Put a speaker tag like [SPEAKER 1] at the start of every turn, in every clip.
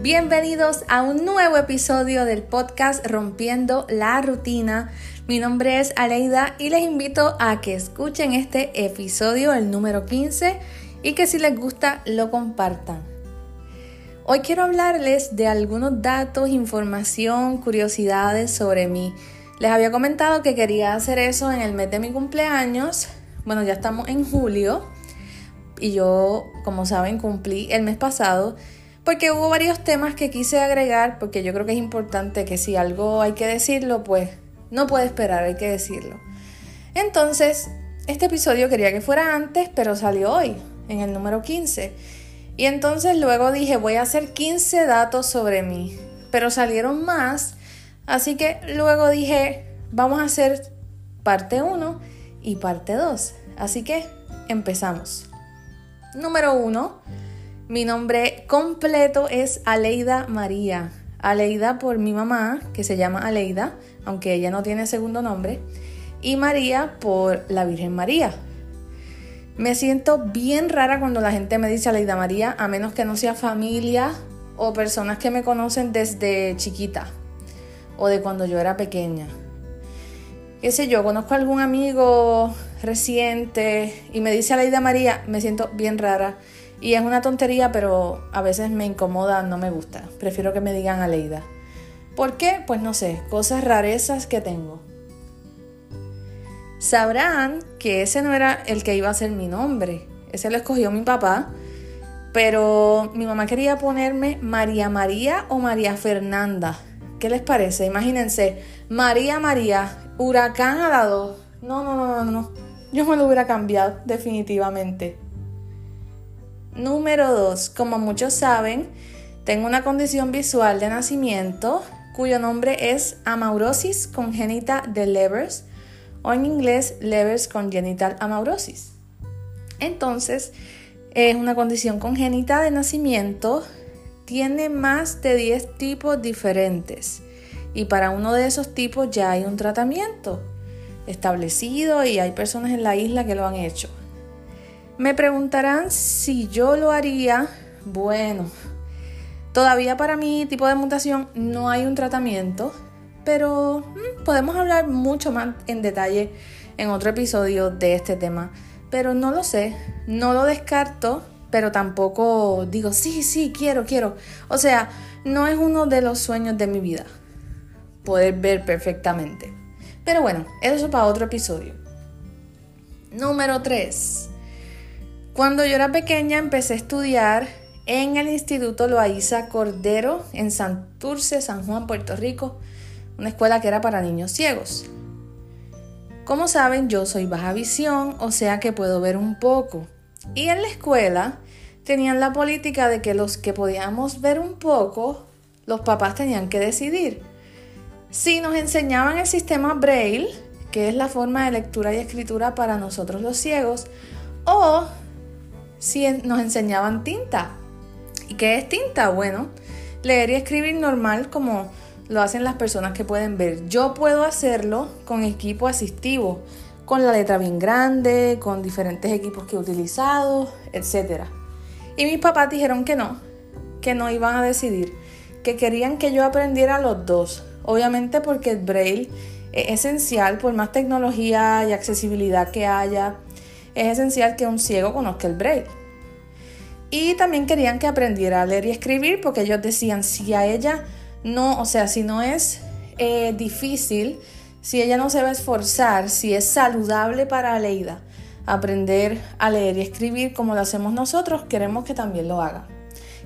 [SPEAKER 1] Bienvenidos a un nuevo episodio del podcast Rompiendo la Rutina. Mi nombre es Aleida y les invito a que escuchen este episodio, el número 15, y que si les gusta lo compartan. Hoy quiero hablarles de algunos datos, información, curiosidades sobre mí. Les había comentado que quería hacer eso en el mes de mi cumpleaños. Bueno, ya estamos en julio y yo, como saben, cumplí el mes pasado porque hubo varios temas que quise agregar porque yo creo que es importante que si algo hay que decirlo, pues no puede esperar, hay que decirlo. Entonces, este episodio quería que fuera antes, pero salió hoy, en el número 15. Y entonces luego dije, voy a hacer 15 datos sobre mí, pero salieron más, así que luego dije, vamos a hacer parte 1 y parte 2. Así que empezamos. Número 1. Mi nombre completo es Aleida María. Aleida por mi mamá, que se llama Aleida, aunque ella no tiene segundo nombre. Y María por la Virgen María. Me siento bien rara cuando la gente me dice Aleida María, a menos que no sea familia o personas que me conocen desde chiquita o de cuando yo era pequeña. Qué sé yo, conozco a algún amigo reciente y me dice Aleida María, me siento bien rara. Y es una tontería, pero a veces me incomoda, no me gusta. Prefiero que me digan Aleida. ¿Por qué? Pues no sé, cosas rarezas que tengo. Sabrán que ese no era el que iba a ser mi nombre. Ese lo escogió mi papá. Pero mi mamá quería ponerme María María o María Fernanda. ¿Qué les parece? Imagínense, María María, huracán a la dos. No, no, no, no, no. Yo me lo hubiera cambiado, definitivamente. Número 2. Como muchos saben, tengo una condición visual de nacimiento cuyo nombre es amaurosis congénita de Levers o en inglés Levers congenital amaurosis. Entonces, es una condición congénita de nacimiento, tiene más de 10 tipos diferentes y para uno de esos tipos ya hay un tratamiento establecido y hay personas en la isla que lo han hecho. Me preguntarán si yo lo haría. Bueno, todavía para mi tipo de mutación no hay un tratamiento, pero mm, podemos hablar mucho más en detalle en otro episodio de este tema. Pero no lo sé, no lo descarto, pero tampoco digo, sí, sí, quiero, quiero. O sea, no es uno de los sueños de mi vida poder ver perfectamente. Pero bueno, eso es para otro episodio. Número 3. Cuando yo era pequeña empecé a estudiar en el Instituto Loaiza Cordero en Santurce, San Juan, Puerto Rico, una escuela que era para niños ciegos. Como saben, yo soy baja visión, o sea que puedo ver un poco. Y en la escuela tenían la política de que los que podíamos ver un poco, los papás tenían que decidir. Si nos enseñaban el sistema Braille, que es la forma de lectura y escritura para nosotros los ciegos, o si nos enseñaban tinta. ¿Y qué es tinta? Bueno, leer y escribir normal como lo hacen las personas que pueden ver. Yo puedo hacerlo con equipo asistivo, con la letra bien grande, con diferentes equipos que he utilizado, etc. Y mis papás dijeron que no, que no iban a decidir, que querían que yo aprendiera los dos. Obviamente porque el braille es esencial, por más tecnología y accesibilidad que haya, es esencial que un ciego conozca el braille. Y también querían que aprendiera a leer y escribir porque ellos decían, si a ella no, o sea, si no es eh, difícil, si ella no se va a esforzar, si es saludable para Aleida aprender a leer y escribir como lo hacemos nosotros, queremos que también lo haga.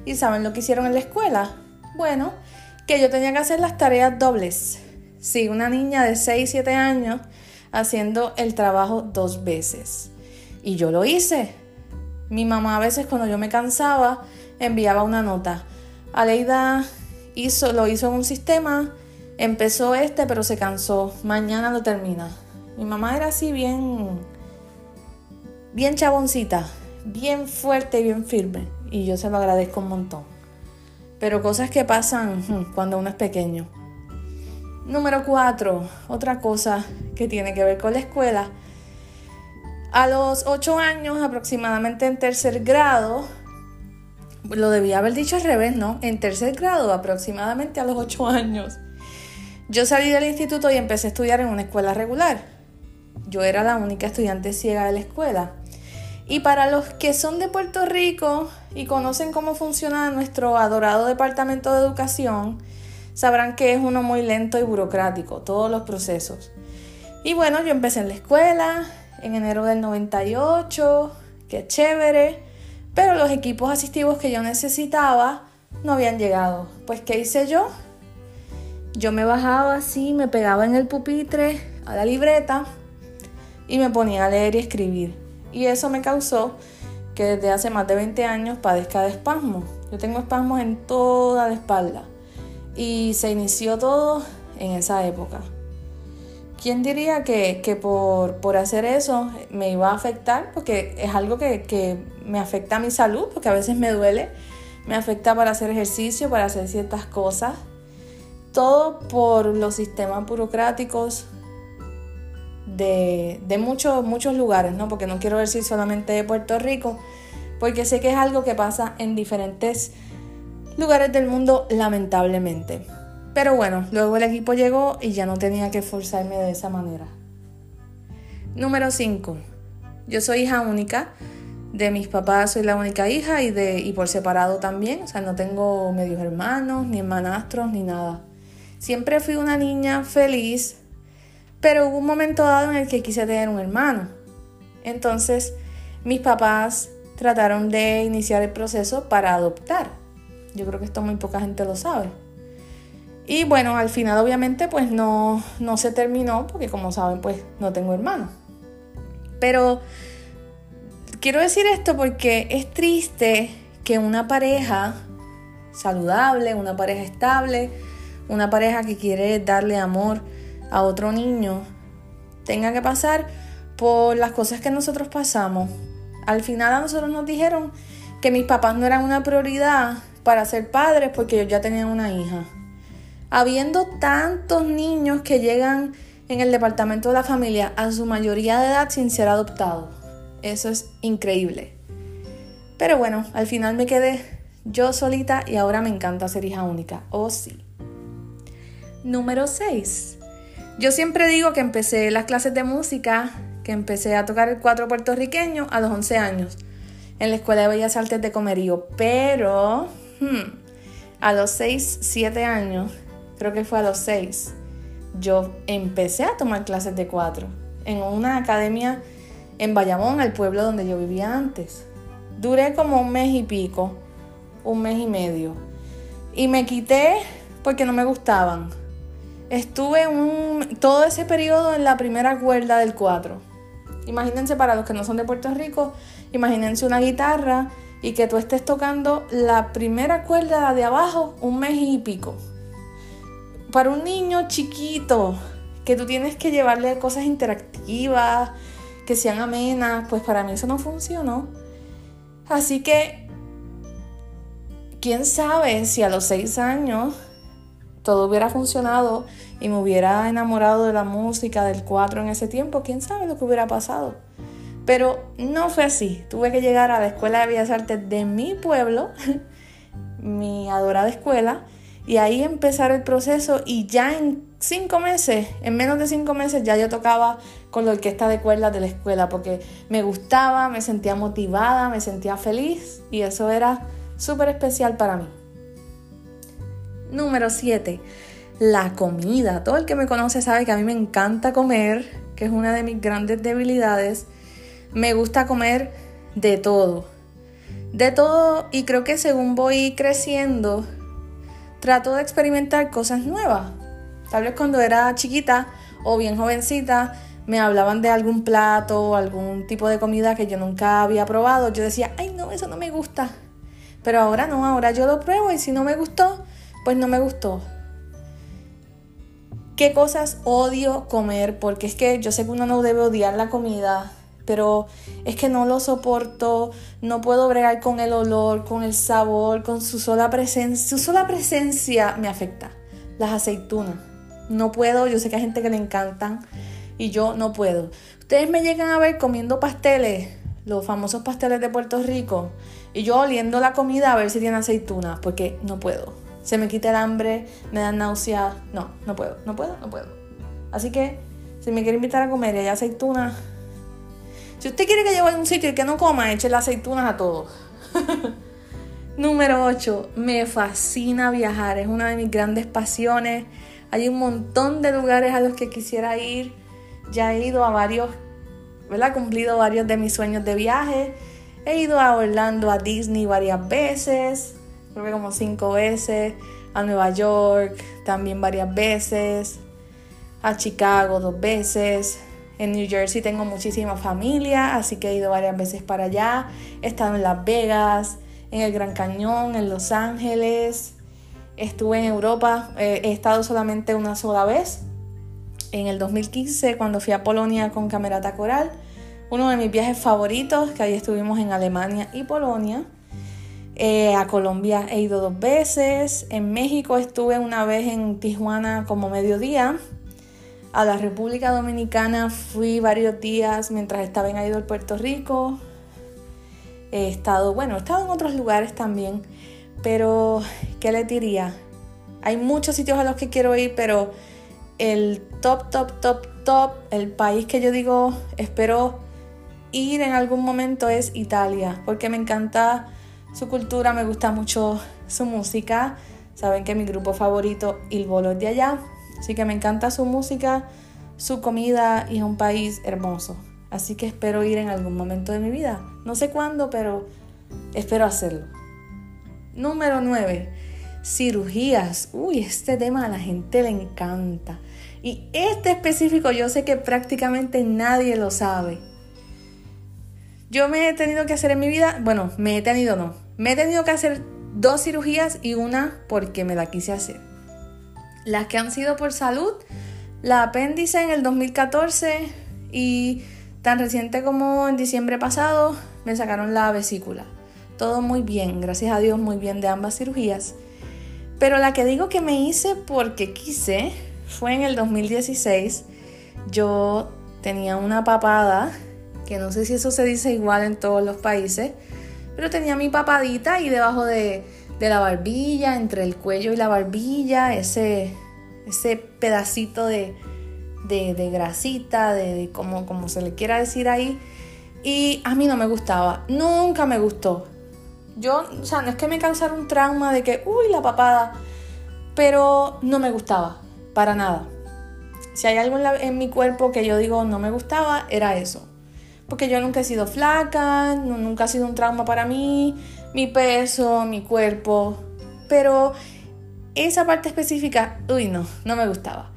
[SPEAKER 1] ¿Y saben lo que hicieron en la escuela? Bueno, que yo tenía que hacer las tareas dobles. Sí, una niña de 6, 7 años haciendo el trabajo dos veces. Y yo lo hice. Mi mamá a veces cuando yo me cansaba enviaba una nota. Aleida hizo, lo hizo en un sistema, empezó este pero se cansó, mañana lo termina. Mi mamá era así bien, bien chaboncita, bien fuerte y bien firme y yo se lo agradezco un montón. Pero cosas que pasan hmm, cuando uno es pequeño. Número 4, otra cosa que tiene que ver con la escuela a los 8 años, aproximadamente en tercer grado, lo debía haber dicho al revés, ¿no? En tercer grado, aproximadamente a los 8 años. Yo salí del instituto y empecé a estudiar en una escuela regular. Yo era la única estudiante ciega de la escuela. Y para los que son de Puerto Rico y conocen cómo funciona nuestro adorado Departamento de Educación, sabrán que es uno muy lento y burocrático, todos los procesos. Y bueno, yo empecé en la escuela en enero del 98, qué chévere, pero los equipos asistivos que yo necesitaba no habían llegado. Pues, ¿qué hice yo? Yo me bajaba así, me pegaba en el pupitre, a la libreta, y me ponía a leer y escribir. Y eso me causó que desde hace más de 20 años padezca de espasmos. Yo tengo espasmos en toda la espalda. Y se inició todo en esa época. ¿Quién diría que, por, hacer eso me iba a afectar? Porque es algo que, que, me afecta a mi salud, porque a veces me duele, me afecta para hacer ejercicio, para hacer ciertas cosas. Todo por los sistemas burocráticos de, de muchos, muchos lugares, ¿no? Porque no quiero decir solamente de Puerto Rico, porque sé que es algo que pasa en diferentes lugares del mundo, lamentablemente. Pero bueno, luego el equipo llegó y ya no tenía que esforzarme de esa manera. Número 5. Yo soy hija única. De mis papás soy la única hija y, de, y por separado también. O sea, no tengo medios hermanos, ni hermanastros, ni nada. Siempre fui una niña feliz, pero hubo un momento dado en el que quise tener un hermano. Entonces, mis papás trataron de iniciar el proceso para adoptar. Yo creo que esto muy poca gente lo sabe. Y bueno, al final obviamente pues no, no se terminó porque como saben pues no tengo hermano. Pero quiero decir esto porque es triste que una pareja saludable, una pareja estable, una pareja que quiere darle amor a otro niño, tenga que pasar por las cosas que nosotros pasamos. Al final a nosotros nos dijeron que mis papás no eran una prioridad para ser padres porque ellos ya tenían una hija habiendo tantos niños que llegan en el departamento de la familia a su mayoría de edad sin ser adoptados. Eso es increíble. Pero bueno, al final me quedé yo solita y ahora me encanta ser hija única. Oh sí. Número 6. Yo siempre digo que empecé las clases de música, que empecé a tocar el cuatro puertorriqueño a los 11 años en la Escuela de Bellas Artes de Comerío, pero hmm, a los 6, 7 años creo que fue a los seis, yo empecé a tomar clases de cuatro en una academia en Bayamón, el pueblo donde yo vivía antes. Duré como un mes y pico, un mes y medio. Y me quité porque no me gustaban. Estuve un, todo ese periodo en la primera cuerda del cuatro. Imagínense para los que no son de Puerto Rico, imagínense una guitarra y que tú estés tocando la primera cuerda de abajo un mes y pico para un niño chiquito, que tú tienes que llevarle cosas interactivas, que sean amenas, pues para mí eso no funcionó. Así que, quién sabe si a los seis años todo hubiera funcionado y me hubiera enamorado de la música del cuatro en ese tiempo, quién sabe lo que hubiera pasado. Pero no fue así. Tuve que llegar a la Escuela de Bellas Artes de mi pueblo, mi adorada escuela, y ahí empezar el proceso y ya en cinco meses, en menos de cinco meses ya yo tocaba con la orquesta de cuerdas de la escuela porque me gustaba, me sentía motivada, me sentía feliz y eso era súper especial para mí. Número 7. La comida. Todo el que me conoce sabe que a mí me encanta comer, que es una de mis grandes debilidades. Me gusta comer de todo. De todo y creo que según voy creciendo trato de experimentar cosas nuevas. Tal vez cuando era chiquita o bien jovencita me hablaban de algún plato o algún tipo de comida que yo nunca había probado. Yo decía, ay no, eso no me gusta. Pero ahora no, ahora yo lo pruebo y si no me gustó, pues no me gustó. ¿Qué cosas odio comer? Porque es que yo sé que uno no debe odiar la comida, pero es que no lo soporto, no puedo bregar con el olor, con el sabor, con su sola presencia. Su sola presencia me afecta. Las aceitunas. No puedo, yo sé que hay gente que le encantan y yo no puedo. Ustedes me llegan a ver comiendo pasteles, los famosos pasteles de Puerto Rico y yo oliendo la comida a ver si tiene aceitunas, porque no puedo. Se me quita el hambre, me dan náuseas. No, no puedo, no puedo, no puedo. Así que, si me quiere invitar a comer y hay aceitunas, si usted quiere que yo vaya a un sitio y que no coma, eche las aceitunas a todos. Número 8. Me fascina viajar. Es una de mis grandes pasiones. Hay un montón de lugares a los que quisiera ir. Ya he ido a varios, ¿verdad? Cumplido varios de mis sueños de viaje. He ido a Orlando, a Disney varias veces. Creo que como cinco veces. A Nueva York también varias veces. A Chicago dos veces. En New Jersey tengo muchísima familia, así que he ido varias veces para allá. He estado en Las Vegas, en el Gran Cañón, en Los Ángeles. Estuve en Europa, eh, he estado solamente una sola vez, en el 2015 cuando fui a Polonia con Camerata Coral. Uno de mis viajes favoritos, que ahí estuvimos en Alemania y Polonia. Eh, a Colombia he ido dos veces. En México estuve una vez en Tijuana como mediodía. A la República Dominicana fui varios días mientras estaba en Idol Puerto Rico. He estado, bueno, he estado en otros lugares también, pero ¿qué le diría? Hay muchos sitios a los que quiero ir, pero el top, top, top, top, el país que yo digo espero ir en algún momento es Italia, porque me encanta su cultura, me gusta mucho su música. Saben que mi grupo favorito, Il Volo, de allá, así que me encanta su música, su comida y es un país hermoso. Así que espero ir en algún momento de mi vida. No sé cuándo, pero espero hacerlo. Número 9. Cirugías. Uy, este tema a la gente le encanta. Y este específico yo sé que prácticamente nadie lo sabe. Yo me he tenido que hacer en mi vida, bueno, me he tenido no, me he tenido que hacer dos cirugías y una porque me la quise hacer. Las que han sido por salud, la apéndice en el 2014 y Tan reciente como en diciembre pasado me sacaron la vesícula. Todo muy bien, gracias a Dios muy bien de ambas cirugías. Pero la que digo que me hice porque quise fue en el 2016. Yo tenía una papada, que no sé si eso se dice igual en todos los países, pero tenía mi papadita y debajo de, de la barbilla, entre el cuello y la barbilla, ese, ese pedacito de, de, grasita, de, como, como se le quiera decir ahí. Y a mí no me gustaba, nunca me gustó. Yo, o sea, no es que me causara un trauma de que, uy, la papada, pero no me gustaba, para nada. Si hay algo en, mi cuerpo que yo digo no me gustaba, era eso. Porque yo nunca he sido flaca, nunca ha sido un trauma para mí, mi peso, mi cuerpo. Pero esa parte específica, uy, no, no me gustaba.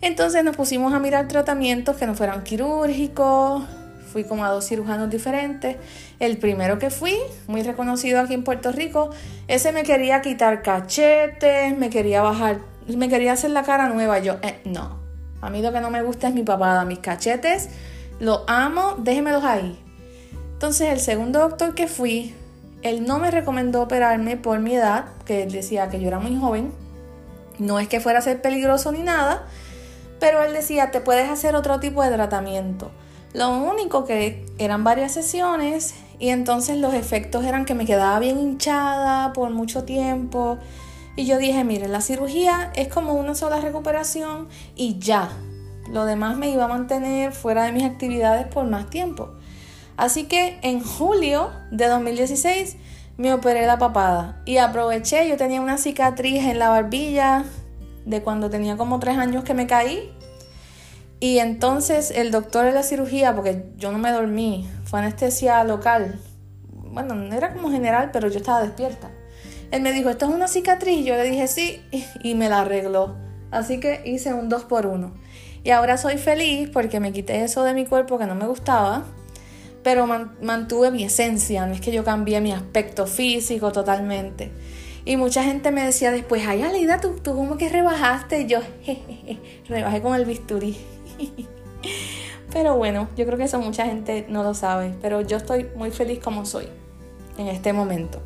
[SPEAKER 1] Entonces nos pusimos a mirar tratamientos que no fueran quirúrgicos. Fui como a dos cirujanos diferentes. El primero que fui, muy reconocido aquí en Puerto Rico, ese me quería quitar cachetes, me quería bajar, me quería hacer la cara nueva. Yo, eh, no. A mí lo que no me gusta es mi papada, mis cachetes. Lo amo, déjemelos ahí. Entonces el segundo doctor que fui, él no me recomendó operarme por mi edad, que él decía que yo era muy joven. No es que fuera a ser peligroso ni nada, pero él decía, te puedes hacer otro tipo de tratamiento. Lo único que eran varias sesiones y entonces los efectos eran que me quedaba bien hinchada por mucho tiempo. Y yo dije, mire, la cirugía es como una sola recuperación y ya. Lo demás me iba a mantener fuera de mis actividades por más tiempo. Así que en julio de 2016 me operé la papada y aproveché, yo tenía una cicatriz en la barbilla de cuando tenía como tres años que me caí. Y entonces el doctor de la cirugía, porque yo no me dormí, fue anestesia local. Bueno, no era como general, pero yo estaba despierta. Él me dijo, ¿esto es una cicatriz? Yo le dije sí y me la arregló. Así que hice un 2 por 1 Y ahora soy feliz porque me quité eso de mi cuerpo que no me gustaba, pero mantuve mi esencia, no es que yo cambié mi aspecto físico totalmente. Y mucha gente me decía después, ay Aleida, ¿tú, tú como que rebajaste. Y yo, jejeje, rebajé con el bisturí. pero bueno, yo creo que eso mucha gente no lo sabe. Pero yo estoy muy feliz como soy en este momento.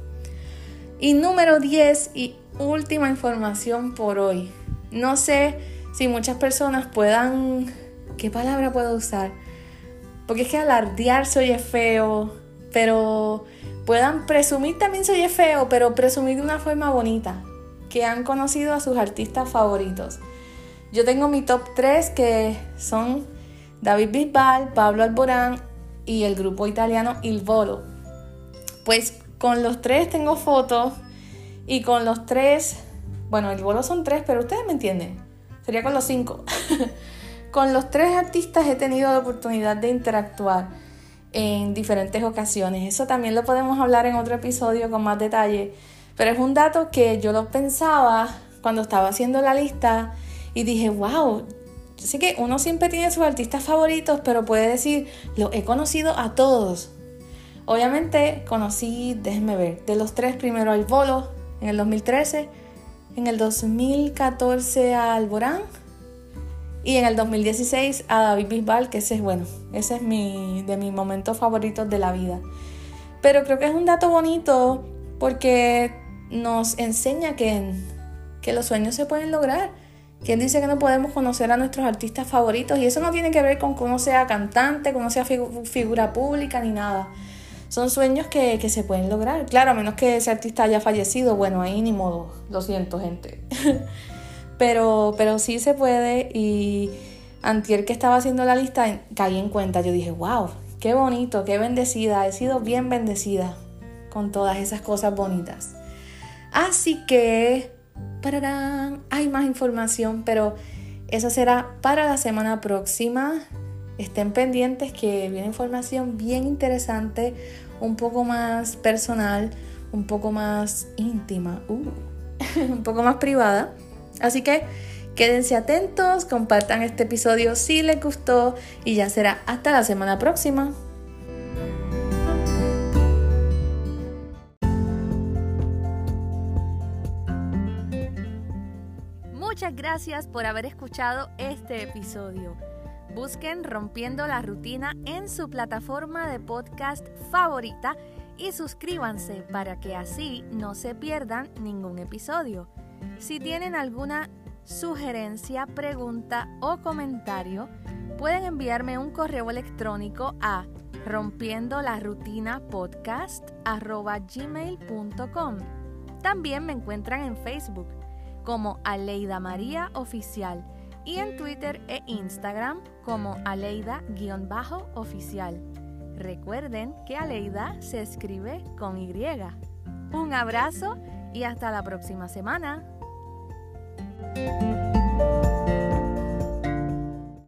[SPEAKER 1] Y número 10 y última información por hoy. No sé si muchas personas puedan... ¿Qué palabra puedo usar? Porque es que alardear se oye feo, pero puedan presumir, también soy feo, pero presumir de una forma bonita, que han conocido a sus artistas favoritos. Yo tengo mi top 3 que son David Bisbal, Pablo Alborán y el grupo italiano Il Volo. Pues con los tres tengo fotos y con los tres, bueno, el Volo son tres, pero ustedes me entienden, sería con los cinco. con los tres artistas he tenido la oportunidad de interactuar en diferentes ocasiones. Eso también lo podemos hablar en otro episodio con más detalle, pero es un dato que yo lo pensaba cuando estaba haciendo la lista y dije, wow, yo sé que uno siempre tiene sus artistas favoritos, pero puede decir, lo he conocido a todos. Obviamente conocí, déjenme ver, de los tres primero al Bolo en el 2013, en el 2014 a Alborán y en el 2016 a David Bisbal, que ese es bueno, ese es mi, de mis momentos favoritos de la vida. Pero creo que es un dato bonito porque nos enseña que, que los sueños se pueden lograr. ¿Quién dice que no podemos conocer a nuestros artistas favoritos? Y eso no tiene que ver con uno sea cantante, uno sea figura pública ni nada. Son sueños que, que, se pueden lograr. Claro, a menos que ese artista haya fallecido, bueno, ahí ni modo. Lo siento, gente. pero, pero sí se puede y antier que estaba haciendo la lista caí en cuenta. Yo dije, wow, qué bonito, qué bendecida. He sido bien bendecida con todas esas cosas bonitas. Así que, ¡pararán! hay más información, pero eso será para la semana próxima. Estén pendientes que viene información bien interesante, un poco más personal, un poco más íntima, uh, un poco más privada. Así que quédense atentos, compartan este episodio si les gustó y ya será hasta la semana próxima. Muchas gracias por haber escuchado este episodio. Busquen Rompiendo la Rutina en su plataforma de podcast favorita y suscríbanse para que así no se pierdan ningún episodio. Si tienen alguna sugerencia, pregunta o comentario, pueden enviarme un correo electrónico a rompiendo la rutina podcast. También me encuentran en Facebook como Aleida María Oficial y en Twitter e Instagram como Aleida-oficial. Recuerden que Aleida se escribe con Y. Un abrazo y hasta la próxima semana. Música